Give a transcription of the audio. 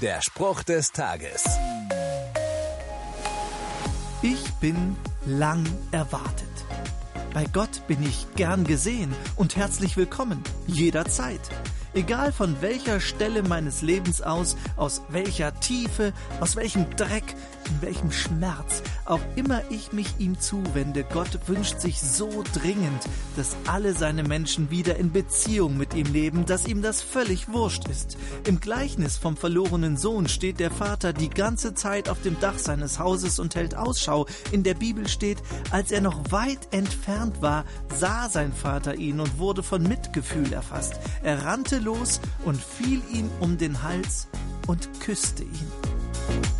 Der Spruch des Tages. Ich bin lang erwartet. Bei Gott bin ich gern gesehen und herzlich willkommen, jederzeit. Egal von welcher Stelle meines Lebens aus, aus welcher Tiefe, aus welchem Dreck, in welchem Schmerz, auch immer ich mich ihm zuwende, Gott wünscht sich so dringend, dass alle seine Menschen wieder in Beziehung mit ihm leben, dass ihm das völlig wurscht ist. Im Gleichnis vom verlorenen Sohn steht der Vater die ganze Zeit auf dem Dach seines Hauses und hält Ausschau. In der Bibel steht, als er noch weit entfernt war, sah sein Vater ihn und wurde von Mitgefühl erfasst. Er rannte los und fiel ihm um den Hals und küsste ihn.